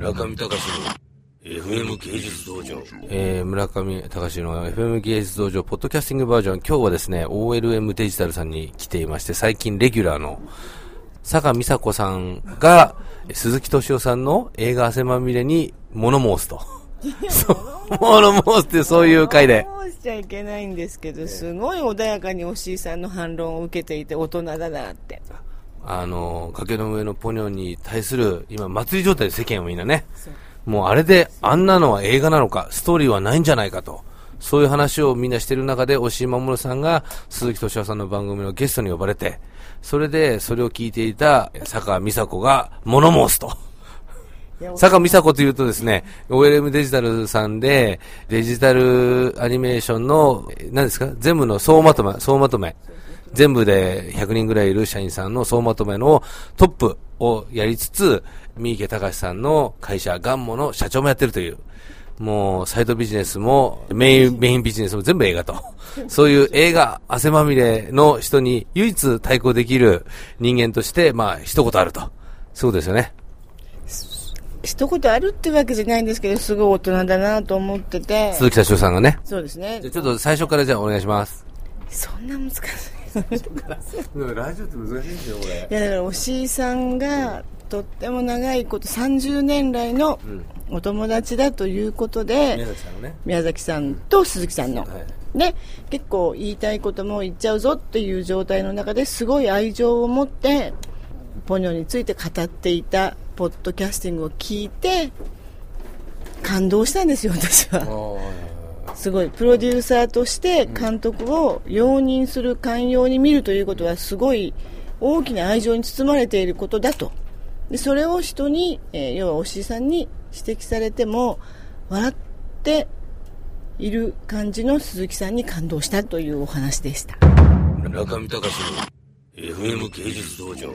村上隆の FM 芸術道場。えー、村上隆の FM 芸術道場、ポッドキャスティングバージョン。今日はですね、OLM デジタルさんに来ていまして、最近レギュラーの坂美佐子さんが、鈴木敏夫さんの映画汗まみれに物申すと。そう、物申すってそういう回で。物申しちゃいけないんですけど、すごい穏やかにおしいさんの反論を受けていて大人だなって。あの、崖の上のポニョに対する、今、祭り状態で世間はみんなね。もうあれで、あんなのは映画なのか、ストーリーはないんじゃないかと。そういう話をみんなしてる中で、押井守さんが鈴木敏夫さんの番組のゲストに呼ばれて、それで、それを聞いていた坂美佐子が物申すと。坂美佐子というとですね、OLM デジタルさんで、デジタルアニメーションの、何ですか？全部の総まとめ、総まとめ。全部で100人ぐらいいる社員さんの総まとめのトップをやりつつ、三池隆さんの会社、ガンモの社長もやってるという。もう、サイドビジネスも、メイン、メインビジネスも全部映画と。そういう映画、汗まみれの人に唯一対抗できる人間として、まあ、一言あると。そうですよね。一言あるってわけじゃないんですけど、すごい大人だなと思ってて。鈴木社長さんがね。そうですねじゃ。あちょっと最初からじゃあお願いします。そんな難しい。ラジオって難しいんですよ、これ。いやだからおしいさんがとっても長いこと30年来のお友達だということで、宮崎さんのね。宮崎さんと鈴木さんの、はい。で結構言いたいことも言っちゃうぞっていう状態の中ですごい愛情を持ってポニョについて語っていたポッドキャスティングを聞いて感動したんですよ私はすごい。プロデューサーとして監督を容認する寛容に見るということはすごい大きな愛情に包まれていることだと。でそれを人に、えー要はおしいさんに指摘されても笑っている感じの鈴木さんに感動したというお話でした。村上隆の FM 芸術道場。